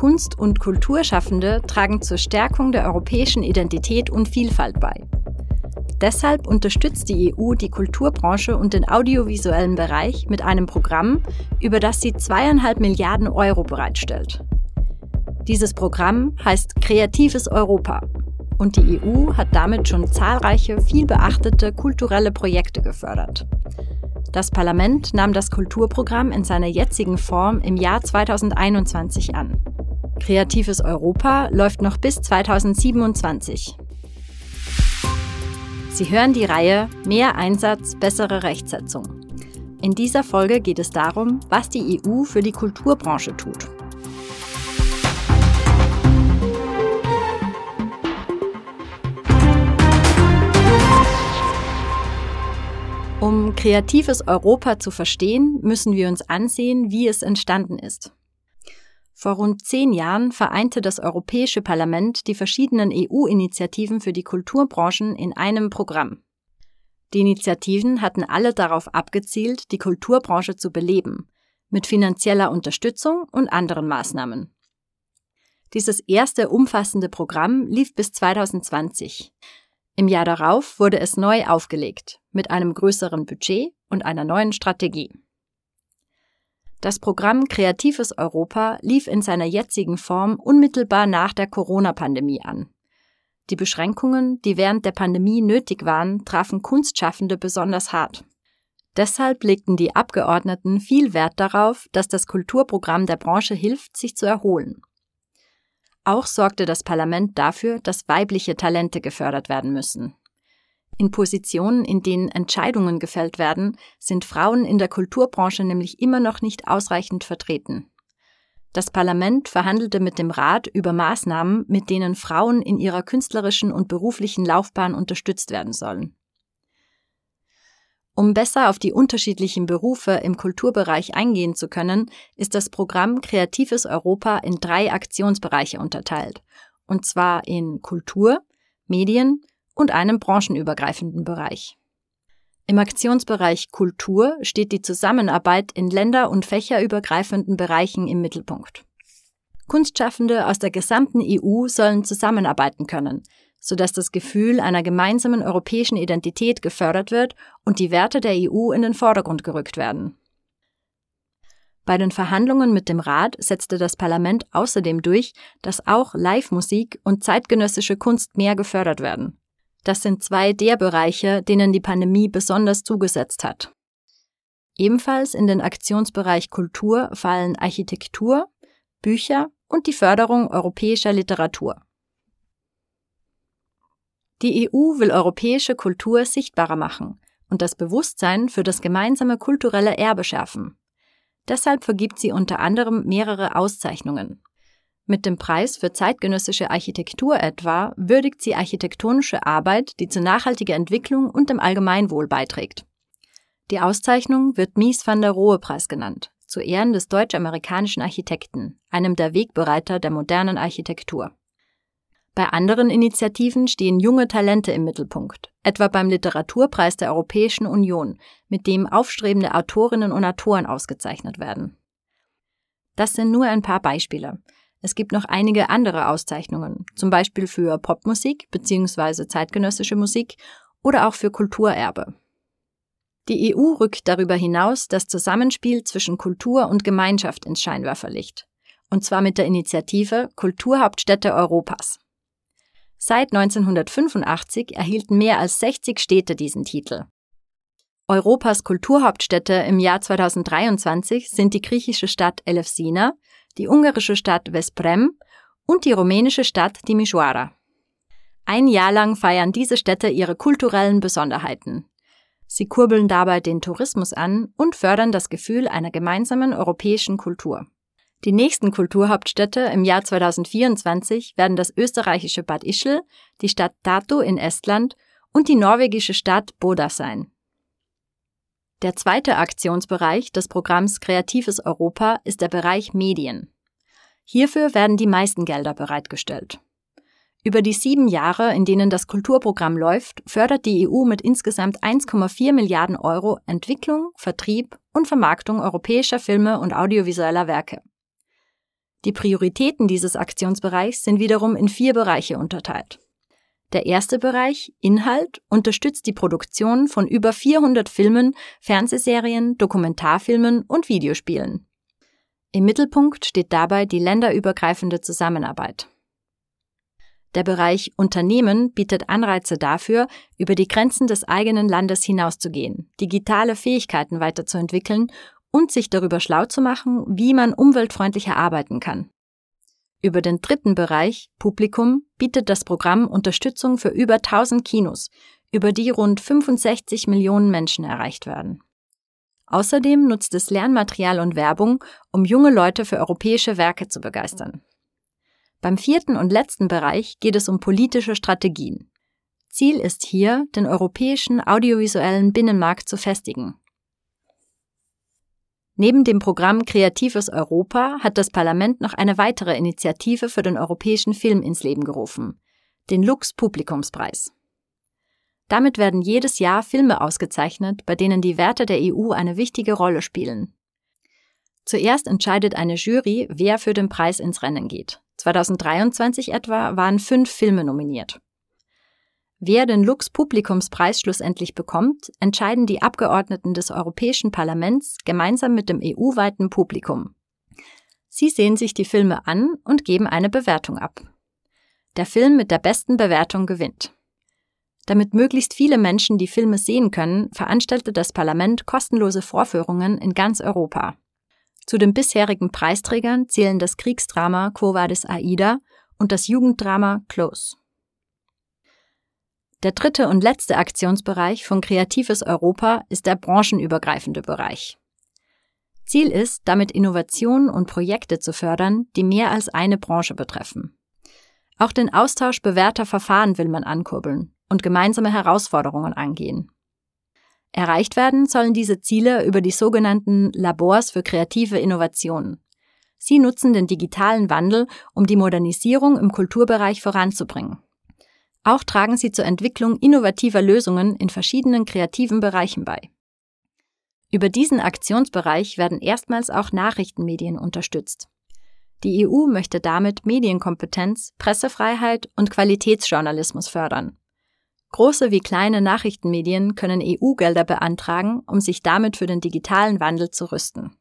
Kunst- und Kulturschaffende tragen zur Stärkung der europäischen Identität und Vielfalt bei. Deshalb unterstützt die EU die Kulturbranche und den audiovisuellen Bereich mit einem Programm, über das sie zweieinhalb Milliarden Euro bereitstellt. Dieses Programm heißt Kreatives Europa und die EU hat damit schon zahlreiche, vielbeachtete kulturelle Projekte gefördert. Das Parlament nahm das Kulturprogramm in seiner jetzigen Form im Jahr 2021 an. Kreatives Europa läuft noch bis 2027. Sie hören die Reihe Mehr Einsatz, bessere Rechtsetzung. In dieser Folge geht es darum, was die EU für die Kulturbranche tut. Um kreatives Europa zu verstehen, müssen wir uns ansehen, wie es entstanden ist. Vor rund zehn Jahren vereinte das Europäische Parlament die verschiedenen EU-Initiativen für die Kulturbranchen in einem Programm. Die Initiativen hatten alle darauf abgezielt, die Kulturbranche zu beleben, mit finanzieller Unterstützung und anderen Maßnahmen. Dieses erste umfassende Programm lief bis 2020. Im Jahr darauf wurde es neu aufgelegt, mit einem größeren Budget und einer neuen Strategie. Das Programm Kreatives Europa lief in seiner jetzigen Form unmittelbar nach der Corona-Pandemie an. Die Beschränkungen, die während der Pandemie nötig waren, trafen Kunstschaffende besonders hart. Deshalb legten die Abgeordneten viel Wert darauf, dass das Kulturprogramm der Branche hilft, sich zu erholen. Auch sorgte das Parlament dafür, dass weibliche Talente gefördert werden müssen. In Positionen, in denen Entscheidungen gefällt werden, sind Frauen in der Kulturbranche nämlich immer noch nicht ausreichend vertreten. Das Parlament verhandelte mit dem Rat über Maßnahmen, mit denen Frauen in ihrer künstlerischen und beruflichen Laufbahn unterstützt werden sollen. Um besser auf die unterschiedlichen Berufe im Kulturbereich eingehen zu können, ist das Programm Kreatives Europa in drei Aktionsbereiche unterteilt, und zwar in Kultur, Medien und einem branchenübergreifenden Bereich. Im Aktionsbereich Kultur steht die Zusammenarbeit in länder- und fächerübergreifenden Bereichen im Mittelpunkt. Kunstschaffende aus der gesamten EU sollen zusammenarbeiten können, sodass das Gefühl einer gemeinsamen europäischen Identität gefördert wird und die Werte der EU in den Vordergrund gerückt werden. Bei den Verhandlungen mit dem Rat setzte das Parlament außerdem durch, dass auch Live-Musik und zeitgenössische Kunst mehr gefördert werden. Das sind zwei der Bereiche, denen die Pandemie besonders zugesetzt hat. Ebenfalls in den Aktionsbereich Kultur fallen Architektur, Bücher und die Förderung europäischer Literatur. Die EU will europäische Kultur sichtbarer machen und das Bewusstsein für das gemeinsame kulturelle Erbe schärfen. Deshalb vergibt sie unter anderem mehrere Auszeichnungen. Mit dem Preis für zeitgenössische Architektur etwa würdigt sie architektonische Arbeit, die zur nachhaltigen Entwicklung und dem Allgemeinwohl beiträgt. Die Auszeichnung wird Mies van der Rohe Preis genannt, zu Ehren des deutsch-amerikanischen Architekten, einem der Wegbereiter der modernen Architektur. Bei anderen Initiativen stehen junge Talente im Mittelpunkt, etwa beim Literaturpreis der Europäischen Union, mit dem aufstrebende Autorinnen und Autoren ausgezeichnet werden. Das sind nur ein paar Beispiele. Es gibt noch einige andere Auszeichnungen, zum Beispiel für Popmusik bzw. zeitgenössische Musik oder auch für Kulturerbe. Die EU rückt darüber hinaus das Zusammenspiel zwischen Kultur und Gemeinschaft ins Scheinwerferlicht. Und zwar mit der Initiative Kulturhauptstädte Europas. Seit 1985 erhielten mehr als 60 Städte diesen Titel. Europas Kulturhauptstädte im Jahr 2023 sind die griechische Stadt Elefsina, die ungarische Stadt Vesprem und die rumänische Stadt Timișoara. Ein Jahr lang feiern diese Städte ihre kulturellen Besonderheiten. Sie kurbeln dabei den Tourismus an und fördern das Gefühl einer gemeinsamen europäischen Kultur. Die nächsten Kulturhauptstädte im Jahr 2024 werden das österreichische Bad Ischl, die Stadt Tartu in Estland und die norwegische Stadt Boda sein. Der zweite Aktionsbereich des Programms Kreatives Europa ist der Bereich Medien. Hierfür werden die meisten Gelder bereitgestellt. Über die sieben Jahre, in denen das Kulturprogramm läuft, fördert die EU mit insgesamt 1,4 Milliarden Euro Entwicklung, Vertrieb und Vermarktung europäischer Filme und audiovisueller Werke. Die Prioritäten dieses Aktionsbereichs sind wiederum in vier Bereiche unterteilt. Der erste Bereich, Inhalt, unterstützt die Produktion von über 400 Filmen, Fernsehserien, Dokumentarfilmen und Videospielen. Im Mittelpunkt steht dabei die länderübergreifende Zusammenarbeit. Der Bereich Unternehmen bietet Anreize dafür, über die Grenzen des eigenen Landes hinauszugehen, digitale Fähigkeiten weiterzuentwickeln und sich darüber schlau zu machen, wie man umweltfreundlicher arbeiten kann. Über den dritten Bereich, Publikum, bietet das Programm Unterstützung für über 1000 Kinos, über die rund 65 Millionen Menschen erreicht werden. Außerdem nutzt es Lernmaterial und Werbung, um junge Leute für europäische Werke zu begeistern. Beim vierten und letzten Bereich geht es um politische Strategien. Ziel ist hier, den europäischen audiovisuellen Binnenmarkt zu festigen. Neben dem Programm Kreatives Europa hat das Parlament noch eine weitere Initiative für den europäischen Film ins Leben gerufen, den Lux Publikumspreis. Damit werden jedes Jahr Filme ausgezeichnet, bei denen die Werte der EU eine wichtige Rolle spielen. Zuerst entscheidet eine Jury, wer für den Preis ins Rennen geht. 2023 etwa waren fünf Filme nominiert. Wer den Lux Publikumspreis schlussendlich bekommt, entscheiden die Abgeordneten des Europäischen Parlaments gemeinsam mit dem EU-weiten Publikum. Sie sehen sich die Filme an und geben eine Bewertung ab. Der Film mit der besten Bewertung gewinnt. Damit möglichst viele Menschen die Filme sehen können, veranstaltet das Parlament kostenlose Vorführungen in ganz Europa. Zu den bisherigen Preisträgern zählen das Kriegsdrama Quo Vadis Aida und das Jugenddrama Close. Der dritte und letzte Aktionsbereich von Kreatives Europa ist der branchenübergreifende Bereich. Ziel ist, damit Innovationen und Projekte zu fördern, die mehr als eine Branche betreffen. Auch den Austausch bewährter Verfahren will man ankurbeln und gemeinsame Herausforderungen angehen. Erreicht werden sollen diese Ziele über die sogenannten Labors für kreative Innovationen. Sie nutzen den digitalen Wandel, um die Modernisierung im Kulturbereich voranzubringen. Auch tragen sie zur Entwicklung innovativer Lösungen in verschiedenen kreativen Bereichen bei. Über diesen Aktionsbereich werden erstmals auch Nachrichtenmedien unterstützt. Die EU möchte damit Medienkompetenz, Pressefreiheit und Qualitätsjournalismus fördern. Große wie kleine Nachrichtenmedien können EU-Gelder beantragen, um sich damit für den digitalen Wandel zu rüsten.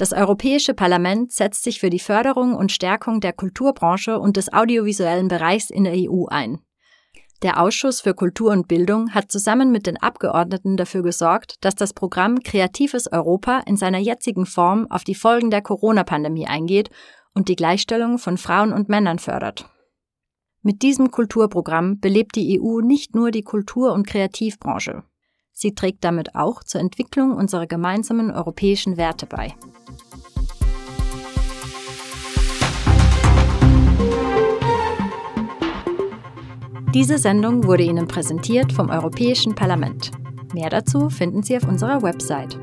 Das Europäische Parlament setzt sich für die Förderung und Stärkung der Kulturbranche und des audiovisuellen Bereichs in der EU ein. Der Ausschuss für Kultur und Bildung hat zusammen mit den Abgeordneten dafür gesorgt, dass das Programm Kreatives Europa in seiner jetzigen Form auf die Folgen der Corona-Pandemie eingeht und die Gleichstellung von Frauen und Männern fördert. Mit diesem Kulturprogramm belebt die EU nicht nur die Kultur- und Kreativbranche. Sie trägt damit auch zur Entwicklung unserer gemeinsamen europäischen Werte bei. Diese Sendung wurde Ihnen präsentiert vom Europäischen Parlament. Mehr dazu finden Sie auf unserer Website.